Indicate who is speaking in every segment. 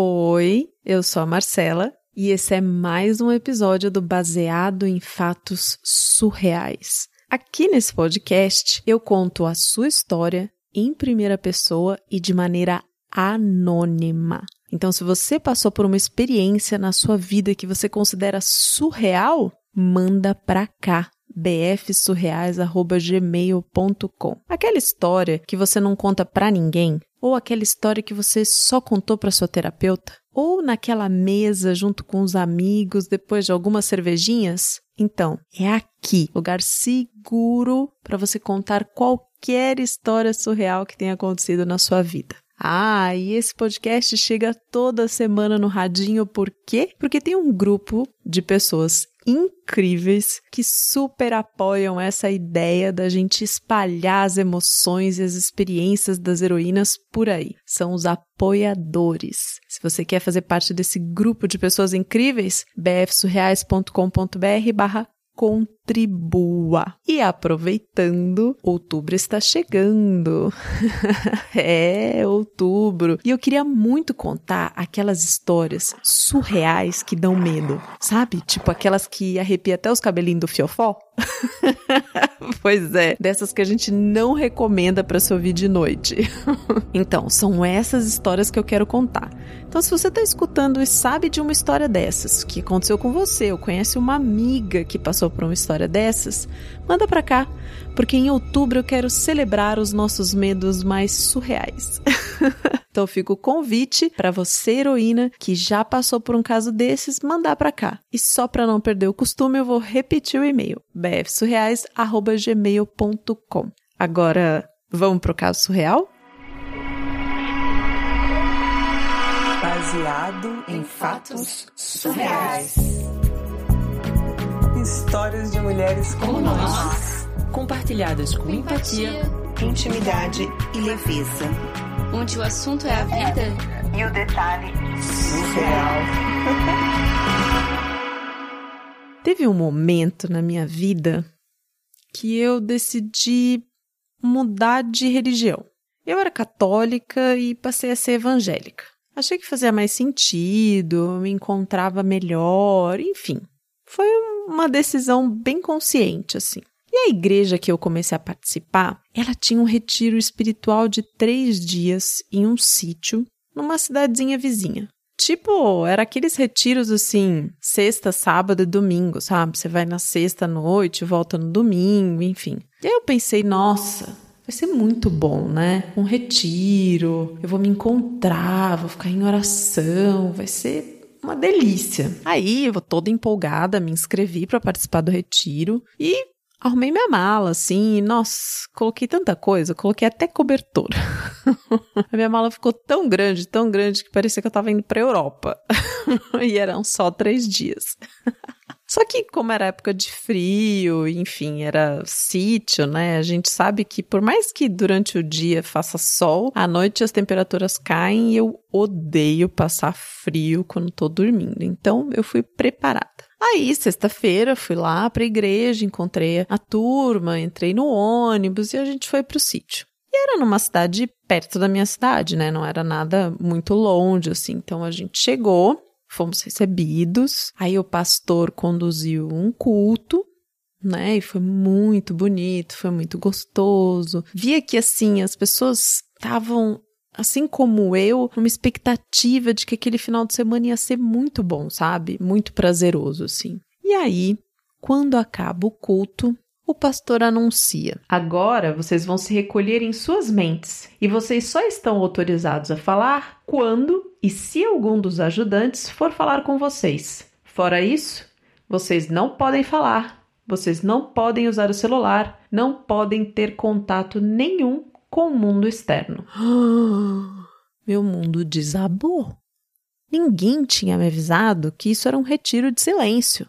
Speaker 1: Oi, eu sou a Marcela e esse é mais um episódio do Baseado em Fatos Surreais. Aqui nesse podcast eu conto a sua história em primeira pessoa e de maneira anônima. Então, se você passou por uma experiência na sua vida que você considera surreal, manda pra cá bfsurreais@gmail.com. Aquela história que você não conta pra ninguém, ou aquela história que você só contou para sua terapeuta, ou naquela mesa junto com os amigos depois de algumas cervejinhas, então é aqui, lugar seguro para você contar qualquer história surreal que tenha acontecido na sua vida. Ah, e esse podcast chega toda semana no Radinho, por quê? Porque tem um grupo de pessoas incríveis que super apoiam essa ideia da gente espalhar as emoções e as experiências das heroínas por aí. São os apoiadores. Se você quer fazer parte desse grupo de pessoas incríveis, bfsurreais.com.br barra contribua. E aproveitando, outubro está chegando. é, outubro. E eu queria muito contar aquelas histórias surreais que dão medo. Sabe? Tipo aquelas que arrepia até os cabelinhos do fiofó. pois é, dessas que a gente não recomenda para se ouvir de noite. então, são essas histórias que eu quero contar. Então, se você está escutando e sabe de uma história dessas, que aconteceu com você, ou conhece uma amiga que passou por uma história dessas, manda para cá, porque em outubro eu quero celebrar os nossos medos mais surreais. então fica o convite para você, heroína, que já passou por um caso desses, mandar para cá. E só para não perder o costume, eu vou repetir o e-mail: bfsurreais@gmail.com. Agora, vamos pro caso surreal?
Speaker 2: Baseado em fatos surreais. Histórias de mulheres como nós,
Speaker 3: compartilhadas com empatia,
Speaker 2: intimidade e leveza.
Speaker 3: Onde o assunto é a vida
Speaker 2: e o detalhe surreal.
Speaker 1: Teve um momento na minha vida que eu decidi mudar de religião. Eu era católica e passei a ser evangélica. Achei que fazia mais sentido, me encontrava melhor, enfim. Foi uma decisão bem consciente, assim. E a igreja que eu comecei a participar, ela tinha um retiro espiritual de três dias em um sítio, numa cidadezinha vizinha. Tipo, era aqueles retiros assim, sexta, sábado e domingo, sabe? Você vai na sexta à noite, volta no domingo, enfim. E aí eu pensei, nossa, vai ser muito bom, né? Um retiro, eu vou me encontrar, vou ficar em oração, vai ser uma delícia. Aí eu vou toda empolgada, me inscrevi para participar do retiro e arrumei minha mala, assim, e, nossa, coloquei tanta coisa, coloquei até cobertor. a minha mala ficou tão grande, tão grande, que parecia que eu tava indo pra Europa. e eram só três dias. Só que, como era época de frio, enfim, era sítio, né? A gente sabe que, por mais que durante o dia faça sol, à noite as temperaturas caem e eu odeio passar frio quando tô dormindo. Então, eu fui preparada. Aí, sexta-feira, fui lá pra igreja, encontrei a turma, entrei no ônibus e a gente foi pro sítio. E era numa cidade perto da minha cidade, né? Não era nada muito longe, assim. Então a gente chegou, fomos recebidos. Aí o pastor conduziu um culto, né? E foi muito bonito, foi muito gostoso. Via que assim as pessoas estavam assim como eu, uma expectativa de que aquele final de semana ia ser muito bom, sabe? Muito prazeroso assim. E aí, quando acaba o culto, o pastor anuncia: Agora vocês vão se recolher em suas mentes e vocês só estão autorizados a falar quando e se algum dos ajudantes for falar com vocês. Fora isso, vocês não podem falar, vocês não podem usar o celular, não podem ter contato nenhum com o mundo externo. Meu mundo desabou. Ninguém tinha me avisado que isso era um retiro de silêncio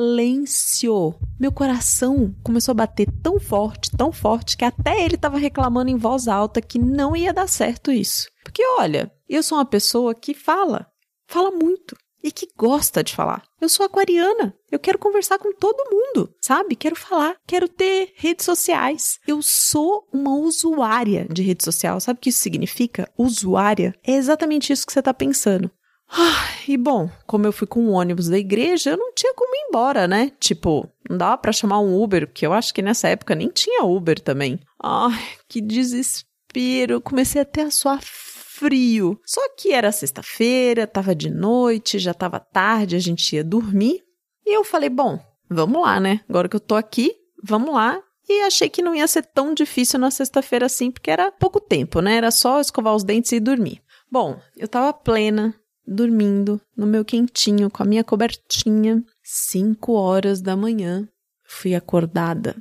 Speaker 1: silêncio. Meu coração começou a bater tão forte, tão forte, que até ele estava reclamando em voz alta que não ia dar certo isso. Porque olha, eu sou uma pessoa que fala, fala muito. e que gosta de falar. Eu sou aquariana. Eu quero conversar com todo mundo, sabe? Quero falar, quero ter redes sociais. Eu sou uma usuária de rede social. Sabe o que isso significa? Usuária. É exatamente isso que você tá pensando. Ah, e bom, como eu fui com o ônibus da igreja, eu não tinha como ir embora, né? Tipo, não dava para chamar um Uber, porque eu acho que nessa época nem tinha Uber também. Ai, que desespero. Comecei até a suar frio. Só que era sexta-feira, tava de noite, já tava tarde, a gente ia dormir. E eu falei, bom, vamos lá, né? Agora que eu tô aqui, vamos lá. E achei que não ia ser tão difícil na sexta-feira assim, porque era pouco tempo, né? Era só escovar os dentes e dormir. Bom, eu tava plena, dormindo, no meu quentinho, com a minha cobertinha. Cinco horas da manhã, fui acordada.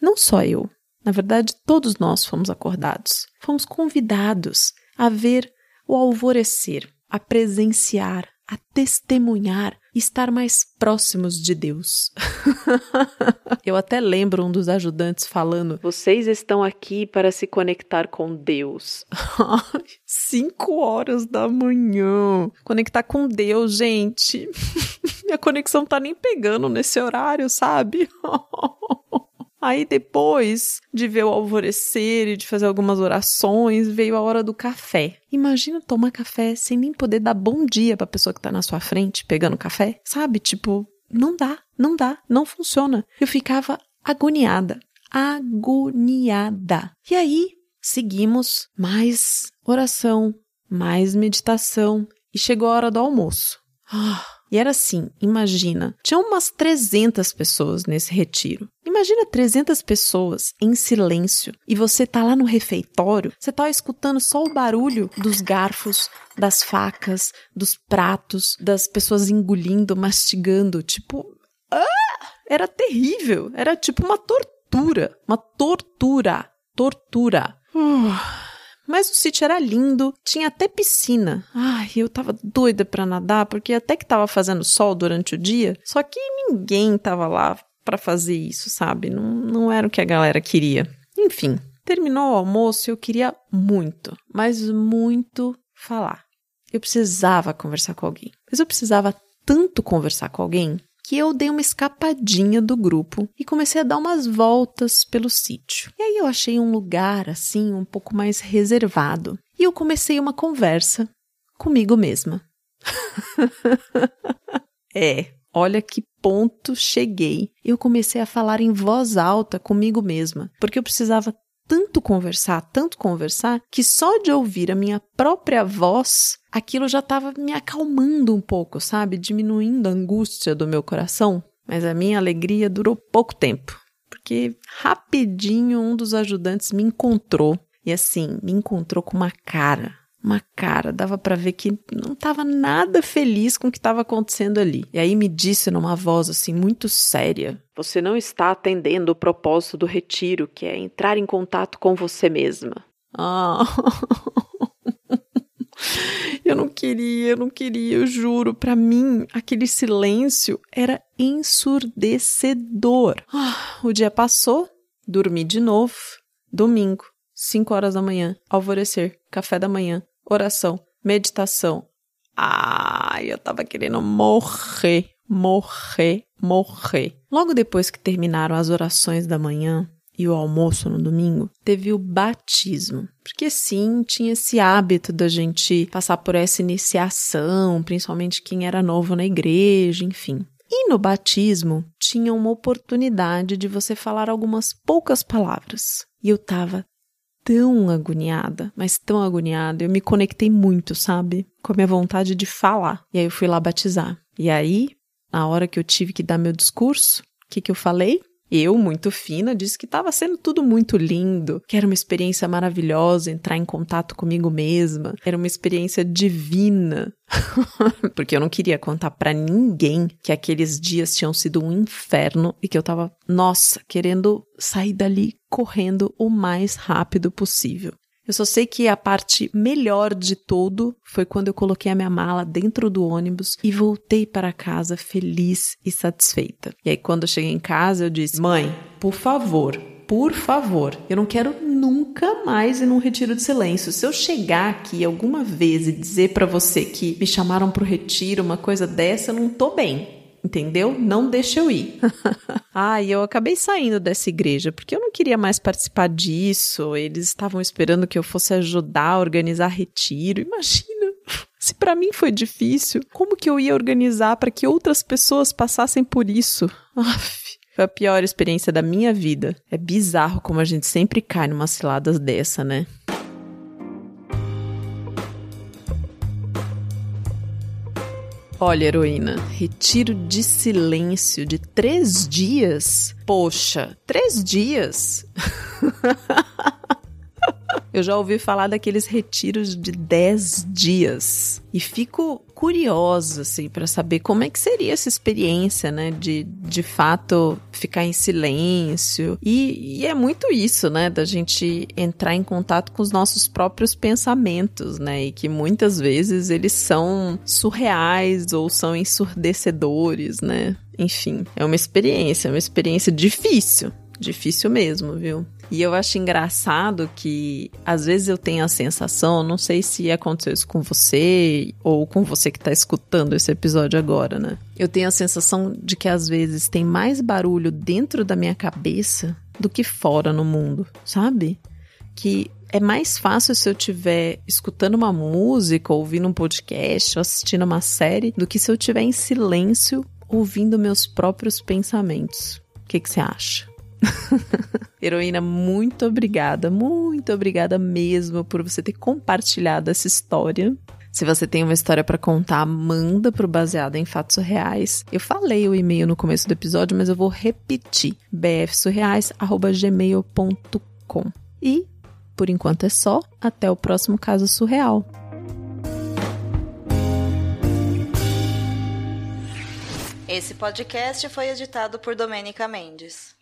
Speaker 1: Não só eu, na verdade, todos nós fomos acordados. Fomos convidados a ver o alvorecer, a presenciar, a testemunhar, estar mais próximos de Deus. Eu até lembro um dos ajudantes falando: Vocês estão aqui para se conectar com Deus. Cinco horas da manhã. Conectar com Deus, gente. Minha conexão tá nem pegando nesse horário, sabe? Aí depois de ver o alvorecer e de fazer algumas orações, veio a hora do café. Imagina tomar café sem nem poder dar bom dia para a pessoa que tá na sua frente pegando café, sabe? Tipo, não dá, não dá, não funciona. Eu ficava agoniada, agoniada. E aí seguimos mais oração, mais meditação e chegou a hora do almoço. Ah, e era assim, imagina, tinha umas 300 pessoas nesse retiro. Imagina 300 pessoas em silêncio e você tá lá no refeitório, você tá escutando só o barulho dos garfos, das facas, dos pratos, das pessoas engolindo, mastigando, tipo, ah! era terrível, era tipo uma tortura, uma tortura, tortura. Uh. Mas o sítio era lindo, tinha até piscina. Ai, eu tava doida pra nadar, porque até que tava fazendo sol durante o dia, só que ninguém tava lá para fazer isso, sabe? Não, não era o que a galera queria. Enfim, terminou o almoço e eu queria muito, mas muito falar. Eu precisava conversar com alguém. Mas eu precisava tanto conversar com alguém que eu dei uma escapadinha do grupo e comecei a dar umas voltas pelo sítio. E aí eu achei um lugar assim um pouco mais reservado e eu comecei uma conversa comigo mesma. é, olha que ponto cheguei. Eu comecei a falar em voz alta comigo mesma, porque eu precisava tanto conversar, tanto conversar, que só de ouvir a minha própria voz, aquilo já estava me acalmando um pouco, sabe? Diminuindo a angústia do meu coração. Mas a minha alegria durou pouco tempo, porque rapidinho um dos ajudantes me encontrou. E assim, me encontrou com uma cara, uma cara, dava para ver que não estava nada feliz com o que estava acontecendo ali. E aí me disse numa voz assim muito séria: "Você não está atendendo o propósito do retiro, que é entrar em contato com você mesma." Ah. eu não queria, eu não queria, eu juro. Para mim, aquele silêncio era ensurdecedor. O dia passou, dormi de novo. Domingo, 5 horas da manhã, alvorecer, café da manhã, oração, meditação. Ai, eu tava querendo morrer, morrer, morrer. Logo depois que terminaram as orações da manhã e o almoço no domingo, teve o batismo. Porque sim, tinha esse hábito da gente passar por essa iniciação, principalmente quem era novo na igreja, enfim. E no batismo tinha uma oportunidade de você falar algumas poucas palavras. E eu tava tão agoniada, mas tão agoniada. Eu me conectei muito, sabe? Com a minha vontade de falar. E aí eu fui lá batizar. E aí, na hora que eu tive que dar meu discurso, o que, que eu falei? Eu, muito fina, disse que estava sendo tudo muito lindo, que era uma experiência maravilhosa entrar em contato comigo mesma, era uma experiência divina. Porque eu não queria contar para ninguém que aqueles dias tinham sido um inferno e que eu tava, nossa, querendo sair dali correndo o mais rápido possível. Eu só sei que a parte melhor de tudo foi quando eu coloquei a minha mala dentro do ônibus e voltei para casa feliz e satisfeita. E aí, quando eu cheguei em casa, eu disse: Mãe, por favor, por favor, eu não quero nunca mais ir num retiro de silêncio. Se eu chegar aqui alguma vez e dizer para você que me chamaram pro retiro, uma coisa dessa, eu não tô bem. Entendeu? Não deixa eu ir. ah, e eu acabei saindo dessa igreja porque eu não queria mais participar disso. Eles estavam esperando que eu fosse ajudar a organizar retiro. Imagina, se para mim foi difícil, como que eu ia organizar para que outras pessoas passassem por isso? Aff. Foi a pior experiência da minha vida. É bizarro como a gente sempre cai numa ciladas dessa, né? Olha, heroína, retiro de silêncio de três dias? Poxa, três dias? Eu já ouvi falar daqueles retiros de 10 dias e fico curiosa assim para saber como é que seria essa experiência, né, de de fato ficar em silêncio. E, e é muito isso, né, da gente entrar em contato com os nossos próprios pensamentos, né, e que muitas vezes eles são surreais ou são ensurdecedores, né? Enfim, é uma experiência, é uma experiência difícil, difícil mesmo, viu? E eu acho engraçado que às vezes eu tenho a sensação, não sei se aconteceu isso com você ou com você que está escutando esse episódio agora, né? Eu tenho a sensação de que às vezes tem mais barulho dentro da minha cabeça do que fora no mundo, sabe? Que é mais fácil se eu estiver escutando uma música, ouvindo um podcast, assistindo uma série, do que se eu estiver em silêncio ouvindo meus próprios pensamentos. O que você acha? Heroína, muito obrigada, muito obrigada mesmo por você ter compartilhado essa história. Se você tem uma história para contar, manda pro baseado em fatos reais. Eu falei o e-mail no começo do episódio, mas eu vou repetir: bfsurreais@gmail.com. E por enquanto é só, até o próximo caso surreal.
Speaker 4: Esse podcast foi editado por Domênica Mendes.